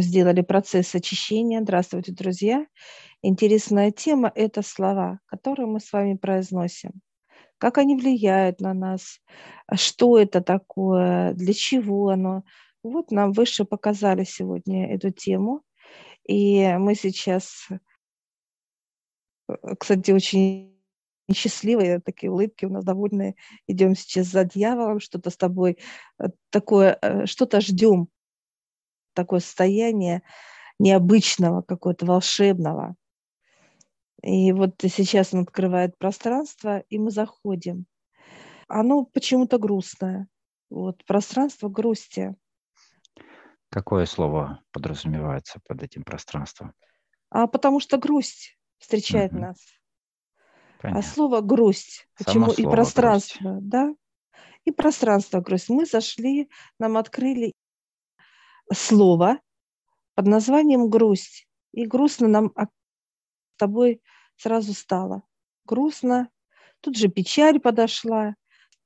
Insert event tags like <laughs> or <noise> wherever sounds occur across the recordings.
сделали процесс очищения. Здравствуйте, друзья. Интересная тема – это слова, которые мы с вами произносим. Как они влияют на нас, что это такое, для чего оно. Вот нам выше показали сегодня эту тему. И мы сейчас, кстати, очень счастливые, такие улыбки у нас довольные. Идем сейчас за дьяволом, что-то с тобой э, такое, э, что-то ждем такое состояние необычного, какого-то волшебного. И вот сейчас он открывает пространство, и мы заходим. Оно почему-то грустное. Вот пространство грусти. Какое слово подразумевается под этим пространством? А потому что грусть встречает угу. нас. А Понятно. А слово грусть. Почему Само и пространство, грусть. да? И пространство грусть. Мы зашли, нам открыли слово под названием «грусть». И грустно нам с тобой сразу стало. Грустно. Тут же печаль подошла.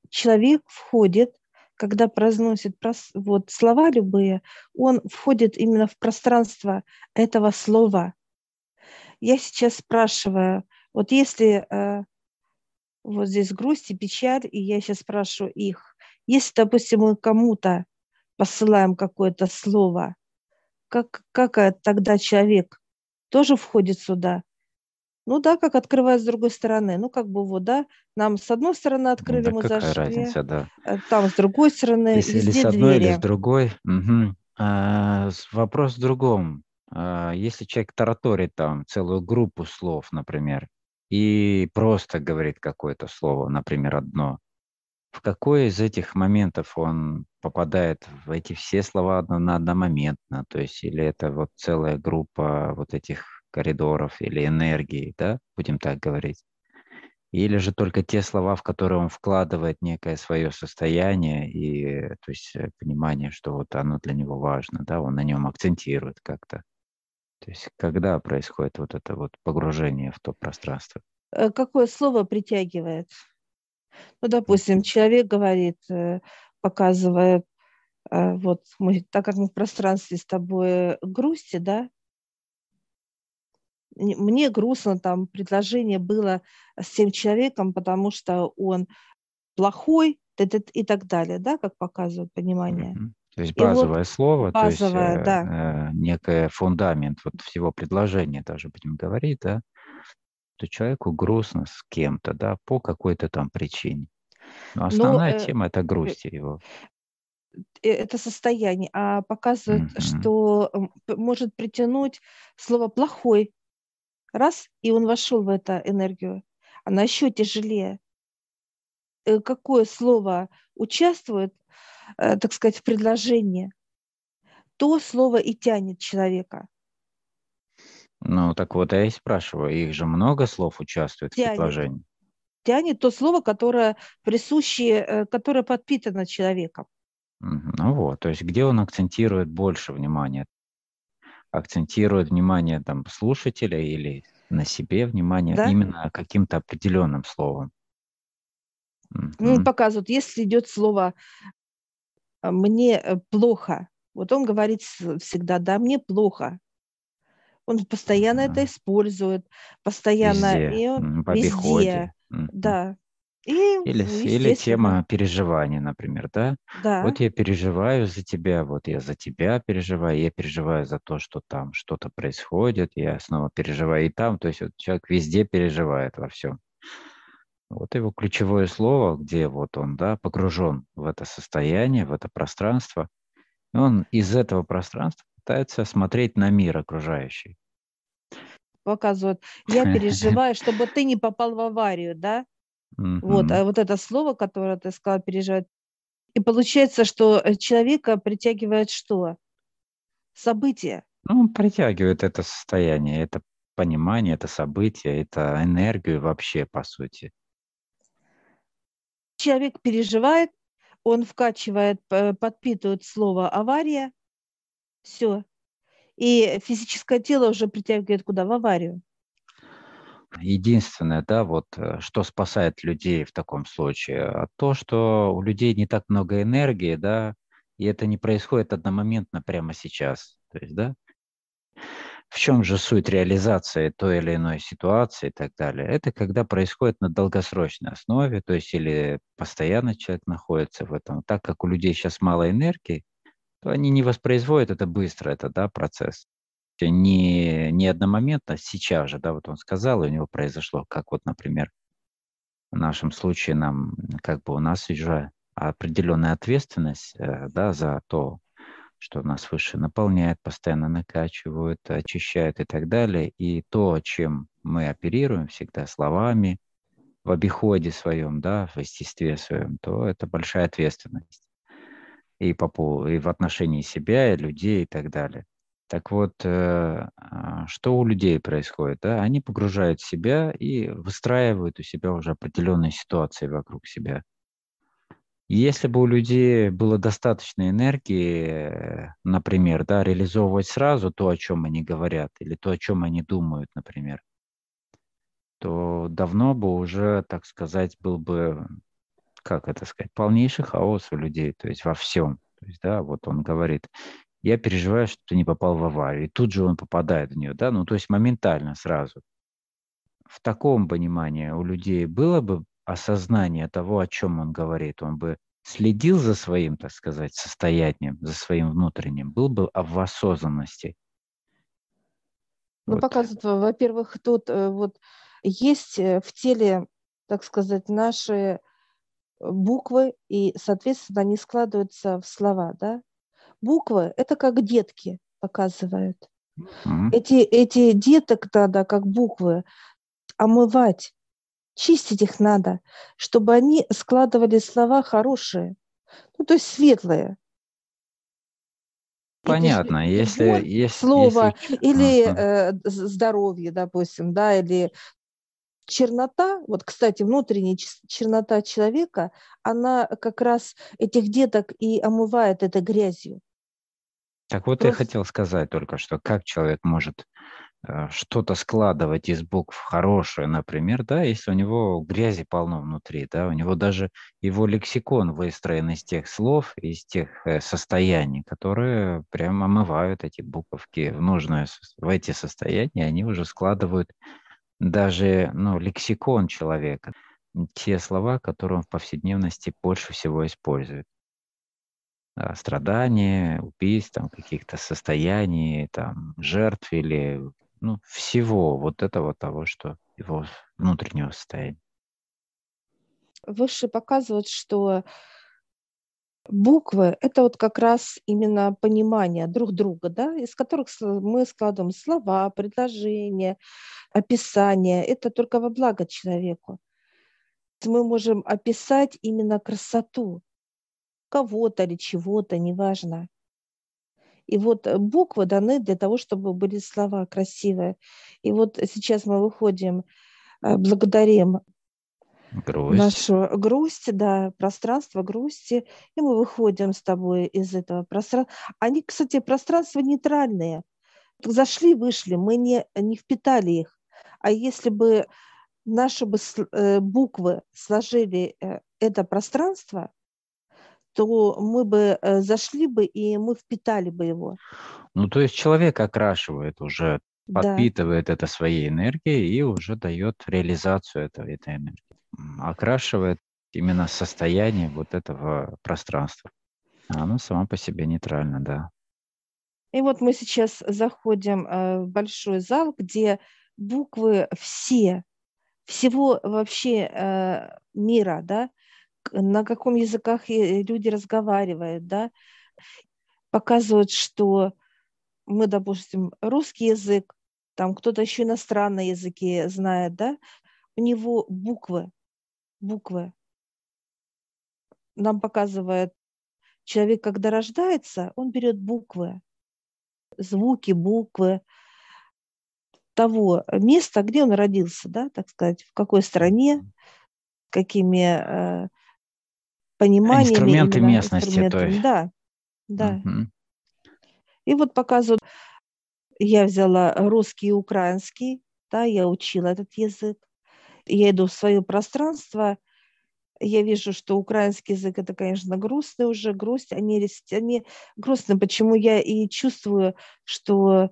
Человек входит, когда произносит вот, слова любые, он входит именно в пространство этого слова. Я сейчас спрашиваю, вот если э, вот здесь грусть и печаль, и я сейчас спрашиваю их, если, допустим, мы кому-то посылаем какое-то слово, как, как тогда человек тоже входит сюда? Ну да, как открывает с другой стороны. Ну как бы вот, да, нам с одной стороны открыли, да, мы какая зашли, разница, да. Э, там с другой стороны, если, везде или с одной, двери. или с другой. Угу. А, вопрос в другом. А, если человек тараторит там целую группу слов, например, и просто говорит какое-то слово, например, одно, в какой из этих моментов он попадает в эти все слова одномоментно, то есть или это вот целая группа вот этих коридоров или энергии, да, будем так говорить, или же только те слова, в которые он вкладывает некое свое состояние и, то есть, э, понимание, что вот оно для него важно, да, он на нем акцентирует как-то. То есть, когда происходит вот это вот погружение в то пространство? Э, какое слово притягивает? Ну, допустим, человек говорит, э, показывая, э, вот мы, так как мы в пространстве с тобой грусти, да, мне грустно там предложение было с тем человеком, потому что он плохой и так далее, да, как показывает понимание. То есть базовое вот слово, базовое, то есть да. э, некое фундамент вот всего предложения даже будем говорить, да, что человеку грустно с кем-то, да, по какой-то там причине. Но ну, основная Но, тема – это э, грусть его. Э, это состояние, а показывает, mm-hmm. что может притянуть слово «плохой». Раз, и он вошел в эту энергию. Она еще тяжелее. Э, какое слово участвует, так сказать, в предложении, то слово и тянет человека. Ну, так вот, я и спрашиваю, их же много слов участвует тянет. в предложении? Тянет то слово, которое присуще, э, которое подпитано человеком. Ну вот, то есть где он акцентирует больше внимания? Акцентирует внимание там слушателя или на себе внимание да? именно каким-то определенным словом? Ну, показывают, если идет слово «А, «мне э, плохо», вот он говорит всегда «да, мне плохо», он постоянно это использует, постоянно везде, и по везде, да. И, или, или тема переживания, например, да? Да. Вот я переживаю за тебя, вот я за тебя переживаю, я переживаю за то, что там что-то происходит, я снова переживаю и там, то есть вот человек везде переживает во всем. Вот его ключевое слово, где вот он, да, погружен в это состояние, в это пространство, он из этого пространства пытается смотреть на мир окружающий. Показывают, я <laughs> переживаю, чтобы ты не попал в аварию, да? Вот, а вот это слово, которое ты сказал, переживает. И получается, что э, человека притягивает что? События. Ну, он притягивает это состояние, это понимание, это событие, это энергию вообще, по сути. Человек переживает, он вкачивает, подпитывает слово авария, все. И физическое тело уже притягивает куда? В аварию. Единственное, да, вот э, что спасает людей в таком случае, а то, что у людей не так много энергии, да, И это не происходит одномоментно прямо сейчас. То есть, да, в чем же суть реализации той или иной ситуации и так далее? Это когда происходит на долгосрочной основе, то есть или постоянно человек находится в этом. Так как у людей сейчас мало энергии, то они не воспроизводят это быстро, это да, процесс. Не, не одномоментно, сейчас же, да, вот он сказал, и у него произошло, как вот, например, в нашем случае нам, как бы у нас уже определенная ответственность, э, да, за то, что нас выше наполняет, постоянно накачивают, очищают и так далее. И то, чем мы оперируем всегда словами, в обиходе своем, да, в естестве своем, то это большая ответственность. И, по и в отношении себя, и людей, и так далее. Так вот, э, а, что у людей происходит? Да? Они погружают себя и выстраивают у себя уже определенные ситуации вокруг себя. Если бы у людей было достаточно энергии, например, да, реализовывать сразу то, о чем они говорят, или то, о чем они думают, например, то давно бы уже, так сказать, был бы, как это сказать, полнейший хаос у людей, то есть во всем. То есть, да, вот он говорит, я переживаю, что ты не попал в аварию, и тут же он попадает в нее, да, ну, то есть моментально сразу. В таком понимании у людей было бы осознание того, о чем он говорит, он бы следил за своим, так сказать, состоянием, за своим внутренним, был бы в осознанности. Ну, вот. показывает, во-первых, тут э, вот есть э, в теле, так сказать, наши буквы, и, соответственно, они складываются в слова, да? Буквы – это как детки показывают. Mm-hmm. Эти, эти деток надо, как буквы, омывать, чистить их надо, чтобы они складывали слова хорошие, ну, то есть светлые. Понятно, если, вот если слово если... или э, здоровье, допустим, да, или чернота, вот, кстати, внутренняя чернота человека, она как раз этих деток и омывает этой грязью. Так вот Просто... я хотел сказать только что, как человек может Э, что-то складывать из букв хорошее, например, да, если у него грязи полно внутри, да, у него даже его лексикон выстроен из тех слов, из тех э, состояний, которые прямо омывают эти буковки в нужное, в эти состояния, они уже складывают даже, ну, лексикон человека, те слова, которые он в повседневности больше всего использует страдания, убийств, там, каких-то состояний, там, жертв или ну, всего вот этого того, что его внутреннего состояния. Выше показывают, что буквы – это вот как раз именно понимание друг друга, да, из которых мы складываем слова, предложения, описания. Это только во благо человеку. Мы можем описать именно красоту кого-то или чего-то, неважно. И вот э, буквы даны для того, чтобы были слова красивые. И вот сейчас мы выходим, э, благодарим грусть. нашу грусть, да, пространство грусти, и мы выходим с тобой из этого пространства. Они, кстати, пространства нейтральные. Зашли, вышли, мы не, не впитали их. А если бы наши бы э, буквы сложили это пространство, то мы бы э, зашли бы и мы впитали бы его. Ну, то есть человек окрашивает уже, подпитывает да. это своей энергией и уже дает реализацию этого, этой энергии. Окрашивает именно состояние вот этого пространства. А оно само по себе нейтрально, да. И вот мы сейчас заходим э, в большой зал, где буквы все, всего вообще э, мира, да, на каком языках люди разговаривают, да, показывают, что мы, допустим, русский язык, там кто-то еще иностранные языки знает, да, у него буквы, буквы. Нам показывает человек, когда рождается, он берет буквы, звуки, буквы того места, где он родился, да, так сказать, в какой стране, какими э, пониманиями. Инструменты местности, то есть. Да, да. Угу. И вот показывают, я взяла русский и украинский, да, я учила этот язык. Я иду в свое пространство, я вижу, что украинский язык это, конечно, грустный уже, грусть, они, они грустные. Почему я и чувствую, что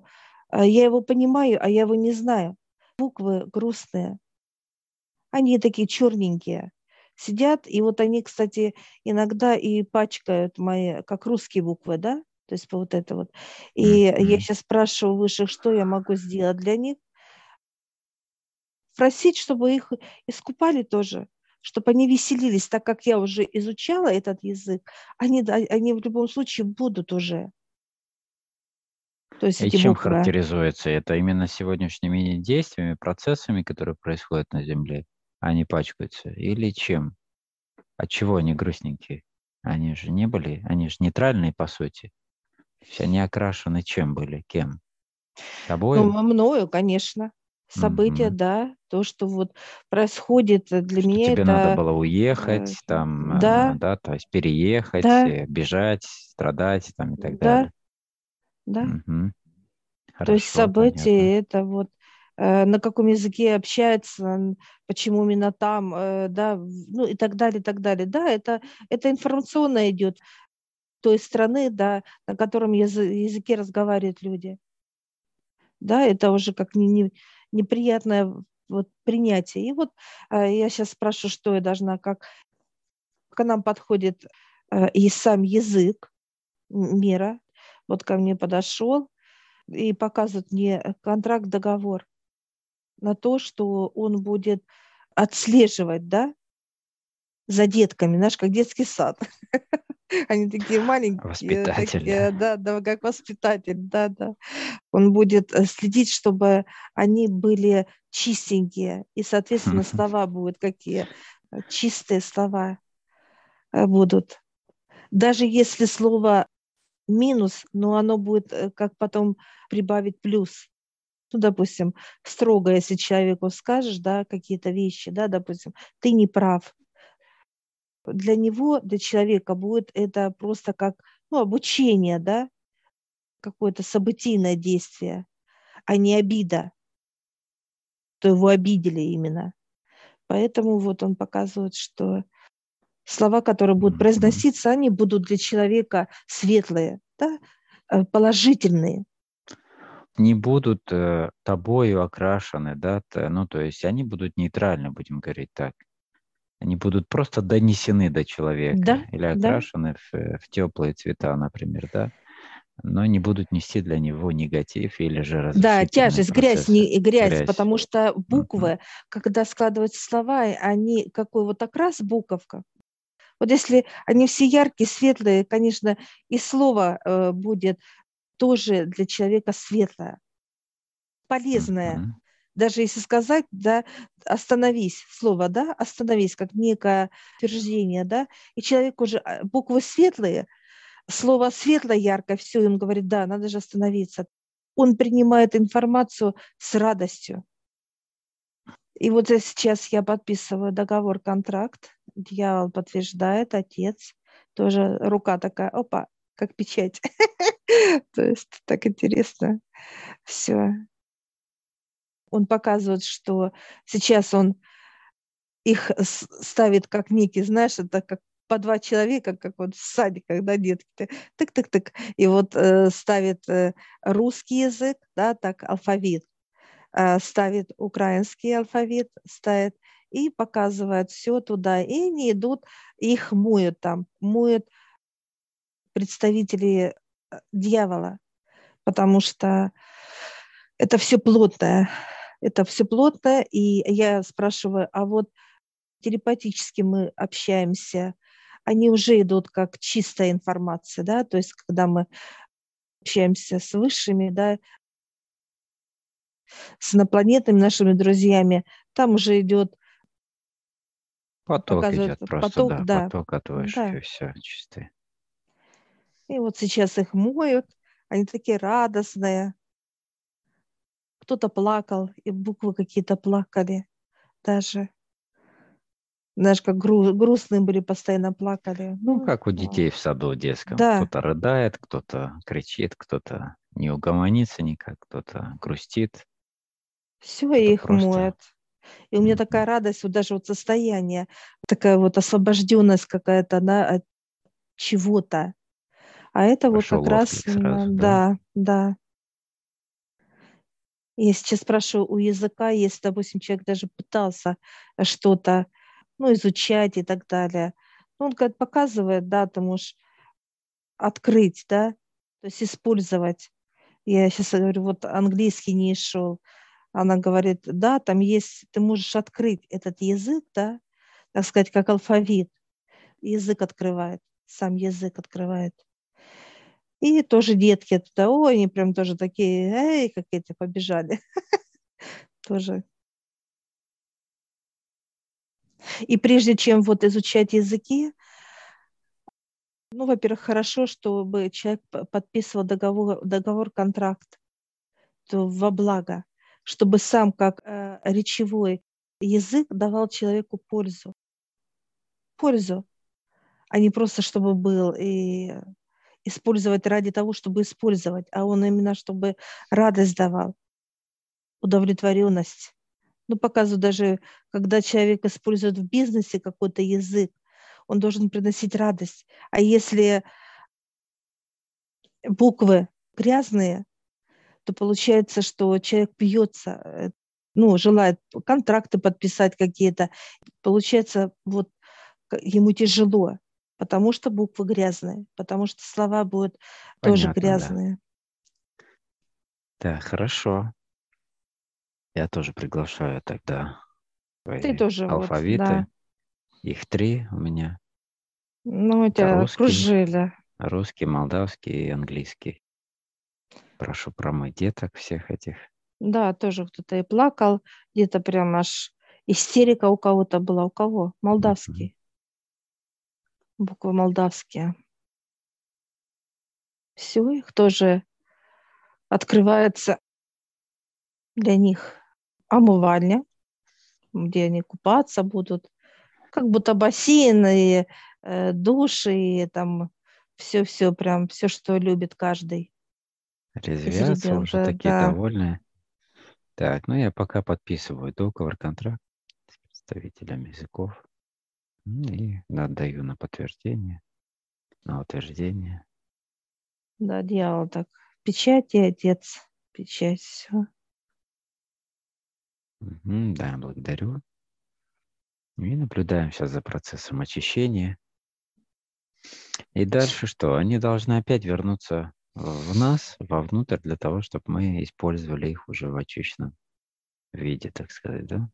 э, я его понимаю, а я его не знаю. Буквы грустные. Они такие черненькие. Сидят, и вот они, кстати, иногда и пачкают мои, как русские буквы, да? То есть вот это вот. И mm-hmm. я сейчас спрашиваю выше, что я могу сделать для них. Просить, чтобы их искупали тоже чтобы они веселились, так как я уже изучала этот язык, они, они в любом случае будут уже. То есть И чем буквы. характеризуется это? Именно сегодняшними действиями, процессами, которые происходят на Земле, они пачкаются? Или чем? От чего они грустненькие? Они же не были, они же нейтральные по сути. Все они окрашены чем были, кем? Тобой? Ну, мною, конечно события, mm-hmm. да, то, что вот происходит э, для что меня. Тебе это... надо было уехать, э, там, да, да, то есть переехать, да. Э, бежать, страдать, там и так да. далее. Да. Mm-hmm. Хорошо, то есть события понятно. это вот на каком языке общается, почему именно там, да, ну и так далее, и так далее. Да, это, это информационно идет той страны, да, на котором языке разговаривают люди. Да, это уже как не, не, неприятное вот принятие. И вот э, я сейчас спрашиваю, что я должна, как к нам подходит э, и сам язык мира. Вот ко мне подошел и показывает мне контракт, договор на то, что он будет отслеживать, да, за детками, знаешь, как детский сад. <laughs> <laughs> Они такие маленькие. Воспитатель. Такие, да, да, как воспитатель, да, да. Он будет э, следить, чтобы они были чистенькие, и, соответственно, слова будут какие э, чистые слова э, будут. Даже если слово минус, но оно будет как потом прибавить плюс. Ну, допустим, строго, если человеку скажешь, да, какие-то вещи, да, допустим, ты не прав, для него, для человека будет это просто как ну, обучение, да, какое-то событийное действие, а не обида, то его обидели именно. Поэтому вот он показывает, что слова, которые будут произноситься, они будут для человека светлые, да, э, положительные. Не будут э, тобою окрашены, да, ну то есть они будут нейтральны, будем говорить так. Они будут просто донесены до человека да, или окрашены да. в, в теплые цвета, например, да? но не будут нести для него негатив или же Да, тяжесть, грязь, не, грязь, грязь, потому что буквы, uh-huh. когда складываются слова, они какой вот окрас буковка. Вот если они все яркие, светлые, конечно, и слово э, будет тоже для человека светлое, полезное. Uh-huh даже если сказать, да, остановись, слово, да, остановись, как некое утверждение, да, и человек уже, а, буквы светлые, слово светлое, яркое, все, он говорит, да, надо же остановиться. Он принимает информацию с радостью. И вот сейчас я подписываю договор, контракт, дьявол подтверждает, отец, тоже рука такая, опа, как печать. <laughs> То есть так интересно. Все он показывает, что сейчас он их ставит как некий, знаешь, это как по два человека, как вот в садике, когда детки, тык-тык-тык, и вот э, ставит э, русский язык, да, так, алфавит, э, ставит украинский алфавит, ставит и показывает все туда, и они идут, их моют там, моют представители э, дьявола, потому что это все плотное, это все плотно, и я спрашиваю, а вот телепатически мы общаемся, они уже идут как чистая информация, да, то есть когда мы общаемся с высшими, да, с инопланетными нашими друзьями, там уже идет поток идет, просто, поток, да, да, поток от высших, да. и все чистые. И вот сейчас их моют, они такие радостные, кто-то плакал, и буквы какие-то плакали даже. Знаешь, как гру- грустные были, постоянно плакали. Ну, ну как у детей в саду детском. Да. Кто-то рыдает, кто-то кричит, кто-то не угомонится никак, кто-то грустит. Все, и их просто... моют. И у меня такая радость, вот даже вот состояние, такая вот освобожденность какая-то она от чего-то. А это Пошел вот как раз, сразу, да, да. Я сейчас спрашиваю у языка, если, допустим, человек даже пытался что-то ну, изучать и так далее. Ну, он как показывает, да, ты можешь открыть, да, то есть использовать. Я сейчас говорю, вот английский не шел. Она говорит, да, там есть, ты можешь открыть этот язык, да, так сказать, как алфавит. Язык открывает, сам язык открывает. И тоже детки туда, ой, они прям тоже такие, эй, какие-то побежали. <laughs> Тоже. И прежде чем вот изучать языки, ну, во-первых, хорошо, чтобы человек подписывал договор, договор контракт то во благо, чтобы сам как э, речевой язык давал человеку пользу. Пользу, а не просто чтобы был и использовать ради того, чтобы использовать, а он именно чтобы радость давал, удовлетворенность. Ну, показываю даже, когда человек использует в бизнесе какой-то язык, он должен приносить радость. А если буквы грязные, то получается, что человек пьется, э, ну, желает контракты подписать какие-то. Получается, вот ему тяжело потому что буквы грязные, потому что слова будут Понятно, тоже грязные. Да. да, хорошо. Я тоже приглашаю тогда Ты тоже алфавиты. Вот, да. Их три у меня. Ну, у тебя русский, кружили. Русский, молдавский и английский. Прошу промыть деток всех этих. Да, тоже кто-то и плакал, где-то прям аж истерика у кого-то была. У кого? Молдавский буквы молдавские. Все, их тоже открывается для них омывальня, где они купаться будут, как будто бассейн и э, души, и там все-все, прям все, что любит каждый. Резвятся уже такие да. довольные. Так, ну я пока подписываю договор, контракт с представителями языков. И отдаю на подтверждение, на утверждение. Да, дьявол так. Печать и отец. Печать, все. Угу, да, благодарю. И наблюдаем сейчас за процессом очищения. И дальше что? Они должны опять вернуться в нас, вовнутрь, для того, чтобы мы использовали их уже в очищенном виде, так сказать, да?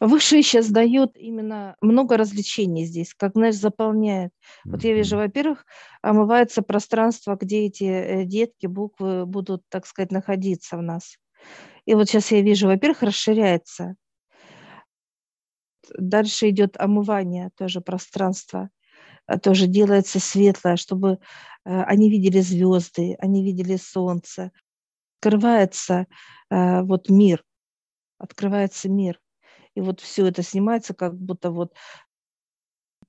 Высшие сейчас дают именно много развлечений здесь, как, знаешь, заполняет. Вот я вижу, во-первых, омывается пространство, где эти э, детки, буквы будут, так сказать, находиться в нас. И вот сейчас я вижу, во-первых, расширяется. Дальше идет омывание тоже пространства, а тоже делается светлое, чтобы э, они видели звезды, они видели солнце. Открывается э, вот мир, открывается мир и вот все это снимается, как будто вот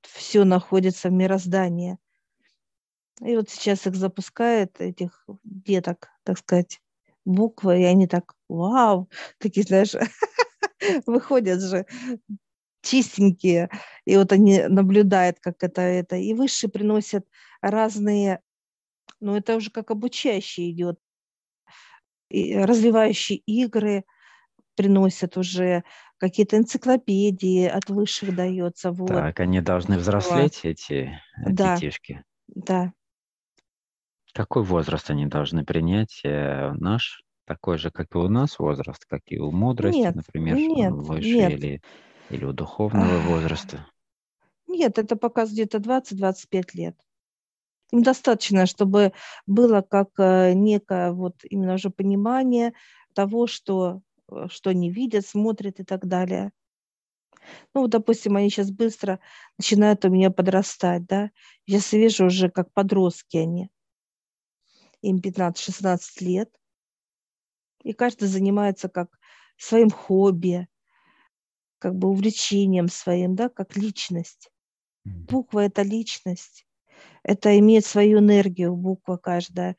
все находится в мироздании. И вот сейчас их запускает, этих деток, так сказать, буквы, и они так, вау, такие, знаешь, <laughs> выходят же чистенькие, и вот они наблюдают, как это, это, и выше приносят разные, ну, это уже как обучающий идет, развивающие игры, приносят уже какие-то энциклопедии от высших дается. Вот. Так, они должны взрослеть, вот. эти да. детишки? Да. Какой возраст они должны принять? Э, наш такой же, как и у нас возраст, как и у мудрости, нет, например, нет, выше нет. Или, или у духовного возраста? Нет, это пока где-то 20-25 лет. Им достаточно, чтобы было как э, некое вот именно уже понимание того, что Э, что они видят, смотрят и так далее. Ну, вот, допустим, они сейчас быстро начинают у меня подрастать, да. Я вижу уже, как подростки они. Им 15-16 лет. И каждый занимается как своим хобби, как бы увлечением своим, да, как личность. Буква – это личность. Это имеет свою энергию, буква каждая.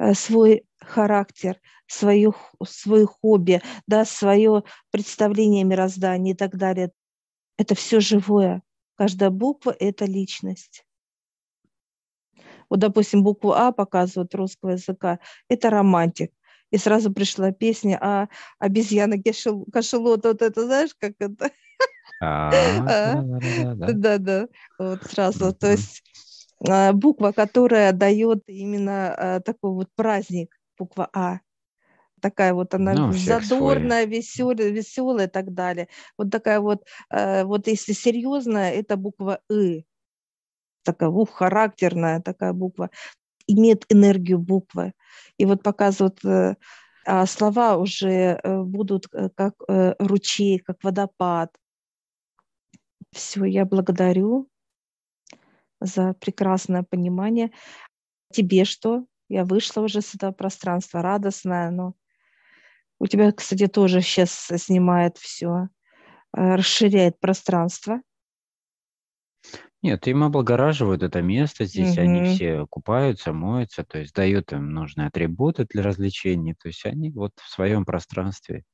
Э, свой характер, свое, свое хобби, да, свое представление мироздания и так далее. Это все живое. Каждая буква – это личность. Вот, допустим, букву А показывают русского языка. Это романтик. И сразу пришла песня о обезьяна кашелот. Вот это знаешь, как это? А, <laughs> а? Вот сразу. То есть а, буква, которая дает именно такой вот праздник, буква А такая вот она ну, задорная, веселая, веселая и так далее. Вот такая вот, вот если серьезная, это буква И такая ух, характерная такая буква, имеет энергию буквы. И вот показывают, э, а слова уже э, будут э, как ручей, как водопад. Все, я благодарю за прекрасное понимание. Тебе что? Я вышла уже с этого пространства, радостная, но у тебя, кстати, тоже сейчас снимает все, расширяет пространство. Нет, им облагораживают это место, здесь они все купаются, моются, то есть дают им нужные атрибуты для развлечений, то есть они вот в своем пространстве,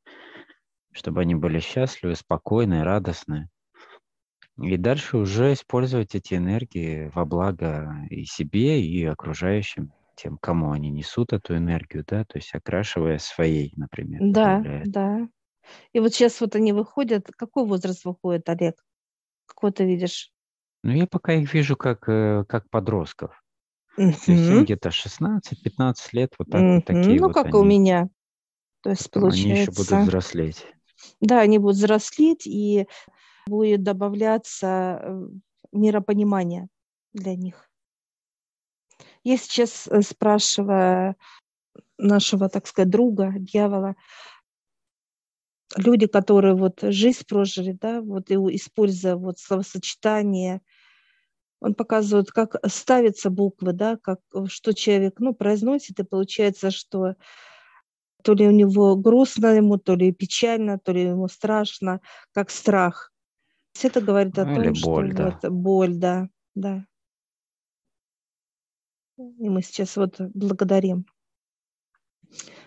чтобы они были счастливы, спокойны, радостны. И дальше уже использовать эти энергии во благо и себе, и окружающим, тем, кому они несут эту энергию, да, то есть окрашивая своей, например, Да, да. И вот сейчас вот они выходят. Какой возраст выходит, Олег? Какой ты видишь? Ну, я пока их вижу как, э, как подростков. То есть им где-то 16-15 лет, вот так, вот такие Ну, вот как и у меня. То есть, Потом они еще будут взрослеть. да, они будут взрослеть, и будет добавляться э, миропонимание для них. Я сейчас э, спрашиваю нашего, так сказать, друга, дьявола, люди, которые вот жизнь прожили, да, вот и используя вот словосочетание – он показывает, как ставятся буквы, да, как, что человек ну, произносит, и получается, что то ли у него грустно ему, то ли печально, то ли ему страшно, как страх. Это говорит о ну, том, что боль, да. вот боль, да, да. И мы сейчас вот благодарим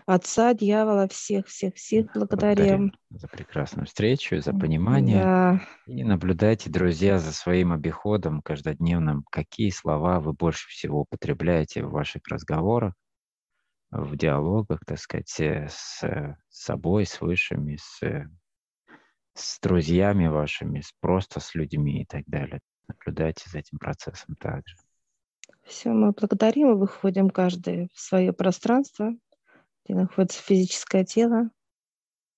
Отца, дьявола, всех, всех, всех благодарим. За прекрасную встречу, за понимание. Да. И наблюдайте, друзья, за своим обиходом каждодневным, какие слова вы больше всего употребляете в ваших разговорах, в диалогах, так сказать, э, с, с собой, с высшими, с, с друзьями вашими, просто с людьми и так далее. Наблюдайте за этим процессом также. Все, мы благодарим и выходим каждый в свое пространство, где находится физическое тело.